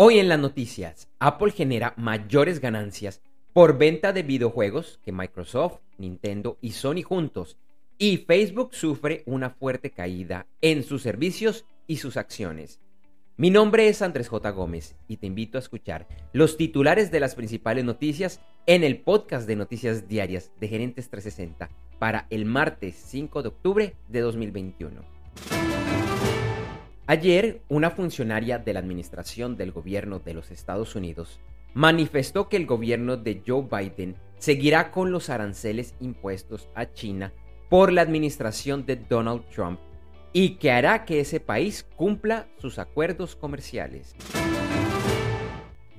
Hoy en las noticias, Apple genera mayores ganancias por venta de videojuegos que Microsoft, Nintendo y Sony juntos, y Facebook sufre una fuerte caída en sus servicios y sus acciones. Mi nombre es Andrés J. Gómez y te invito a escuchar los titulares de las principales noticias en el podcast de noticias diarias de Gerentes 360 para el martes 5 de octubre de 2021. Ayer, una funcionaria de la Administración del Gobierno de los Estados Unidos manifestó que el gobierno de Joe Biden seguirá con los aranceles impuestos a China por la administración de Donald Trump y que hará que ese país cumpla sus acuerdos comerciales.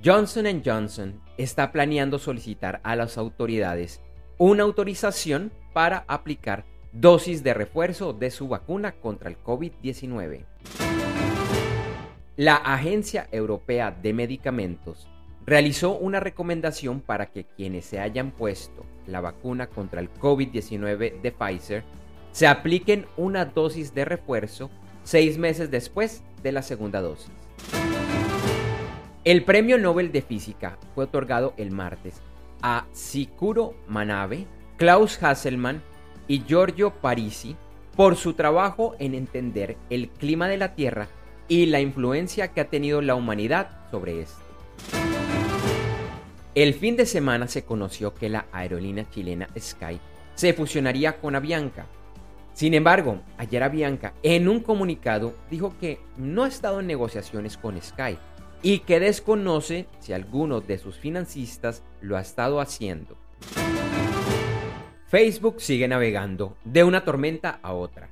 Johnson ⁇ Johnson está planeando solicitar a las autoridades una autorización para aplicar dosis de refuerzo de su vacuna contra el COVID-19. La Agencia Europea de Medicamentos realizó una recomendación para que quienes se hayan puesto la vacuna contra el COVID-19 de Pfizer se apliquen una dosis de refuerzo seis meses después de la segunda dosis. El Premio Nobel de Física fue otorgado el martes a Sikuro Manabe, Klaus Hasselmann y Giorgio Parisi por su trabajo en entender el clima de la Tierra y la influencia que ha tenido la humanidad sobre esto. El fin de semana se conoció que la aerolínea chilena Sky se fusionaría con Avianca. Sin embargo, ayer Avianca en un comunicado dijo que no ha estado en negociaciones con Sky y que desconoce si alguno de sus financistas lo ha estado haciendo. Facebook sigue navegando de una tormenta a otra.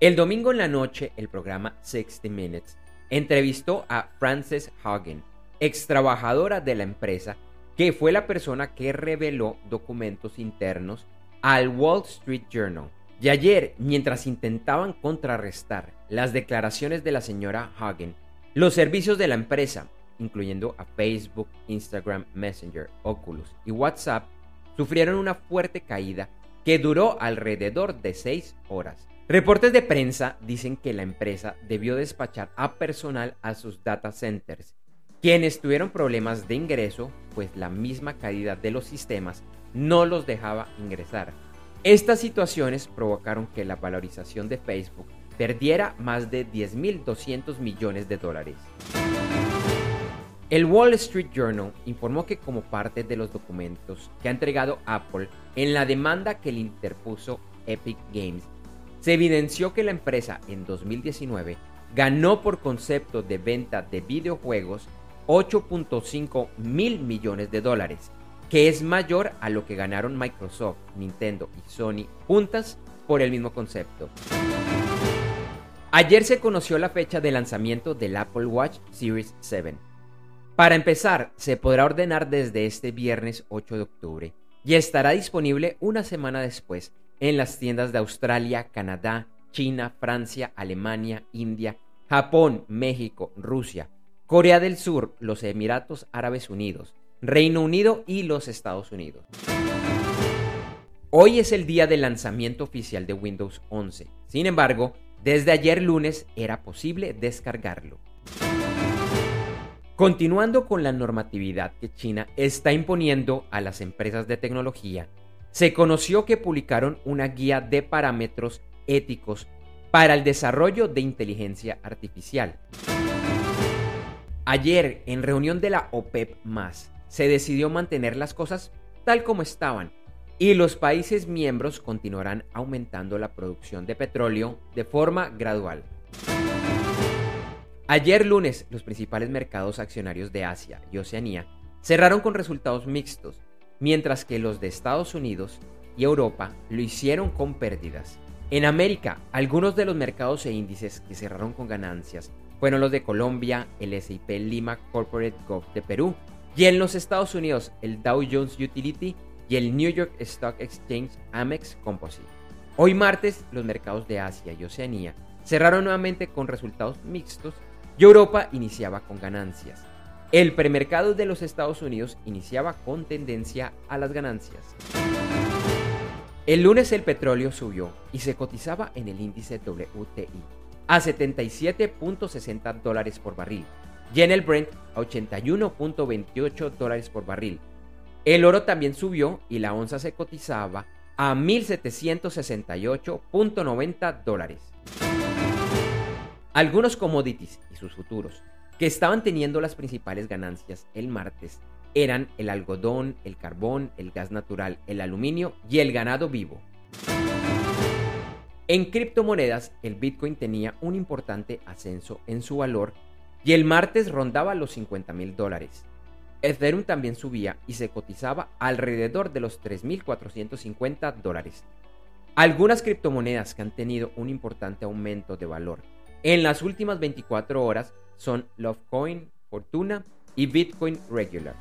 El domingo en la noche, el programa 60 Minutes entrevistó a Frances Hagen, ex trabajadora de la empresa, que fue la persona que reveló documentos internos al Wall Street Journal. Y ayer, mientras intentaban contrarrestar las declaraciones de la señora Hagen, los servicios de la empresa, incluyendo a Facebook, Instagram, Messenger, Oculus y WhatsApp, sufrieron una fuerte caída que duró alrededor de seis horas. Reportes de prensa dicen que la empresa debió despachar a personal a sus data centers, quienes tuvieron problemas de ingreso, pues la misma caída de los sistemas no los dejaba ingresar. Estas situaciones provocaron que la valorización de Facebook perdiera más de 10.200 millones de dólares. El Wall Street Journal informó que como parte de los documentos que ha entregado Apple en la demanda que le interpuso Epic Games se evidenció que la empresa en 2019 ganó por concepto de venta de videojuegos 8.5 mil millones de dólares, que es mayor a lo que ganaron Microsoft, Nintendo y Sony juntas por el mismo concepto. Ayer se conoció la fecha de lanzamiento del Apple Watch Series 7. Para empezar, se podrá ordenar desde este viernes 8 de octubre y estará disponible una semana después en las tiendas de Australia, Canadá, China, Francia, Alemania, India, Japón, México, Rusia, Corea del Sur, los Emiratos Árabes Unidos, Reino Unido y los Estados Unidos. Hoy es el día del lanzamiento oficial de Windows 11. Sin embargo, desde ayer lunes era posible descargarlo. Continuando con la normatividad que China está imponiendo a las empresas de tecnología, se conoció que publicaron una guía de parámetros éticos para el desarrollo de inteligencia artificial. Ayer, en reunión de la OPEP, se decidió mantener las cosas tal como estaban y los países miembros continuarán aumentando la producción de petróleo de forma gradual. Ayer lunes, los principales mercados accionarios de Asia y Oceanía cerraron con resultados mixtos, mientras que los de Estados Unidos y Europa lo hicieron con pérdidas. En América, algunos de los mercados e índices que cerraron con ganancias fueron los de Colombia, el S&P Lima Corporate Gov de Perú, y en los Estados Unidos, el Dow Jones Utility y el New York Stock Exchange Amex Composite. Hoy martes, los mercados de Asia y Oceanía cerraron nuevamente con resultados mixtos y Europa iniciaba con ganancias. El premercado de los Estados Unidos iniciaba con tendencia a las ganancias. El lunes el petróleo subió y se cotizaba en el índice WTI a 77.60 dólares por barril, y en el Brent a 81.28 dólares por barril. El oro también subió y la onza se cotizaba a 1.768.90 dólares. Algunos commodities y sus futuros que estaban teniendo las principales ganancias el martes eran el algodón, el carbón, el gas natural, el aluminio y el ganado vivo. En criptomonedas, el Bitcoin tenía un importante ascenso en su valor y el martes rondaba los 50 mil dólares. Ethereum también subía y se cotizaba alrededor de los 3.450 dólares. Algunas criptomonedas que han tenido un importante aumento de valor en las últimas 24 horas son Lovecoin, Fortuna y Bitcoin Regular.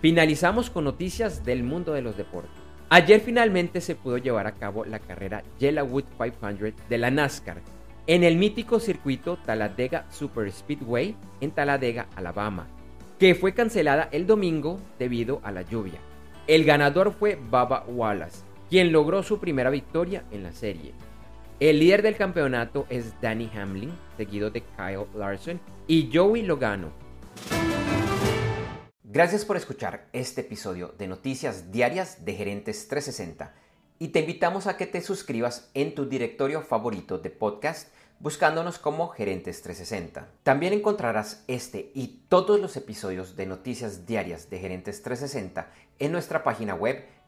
Finalizamos con noticias del mundo de los deportes. Ayer finalmente se pudo llevar a cabo la carrera Yellowwood 500 de la NASCAR en el mítico circuito Talladega Super Speedway en Talladega, Alabama, que fue cancelada el domingo debido a la lluvia. El ganador fue Baba Wallace, quien logró su primera victoria en la serie. El líder del campeonato es Danny Hamlin, seguido de Kyle Larson y Joey Logano. Gracias por escuchar este episodio de Noticias Diarias de Gerentes 360 y te invitamos a que te suscribas en tu directorio favorito de podcast buscándonos como Gerentes 360. También encontrarás este y todos los episodios de Noticias Diarias de Gerentes 360 en nuestra página web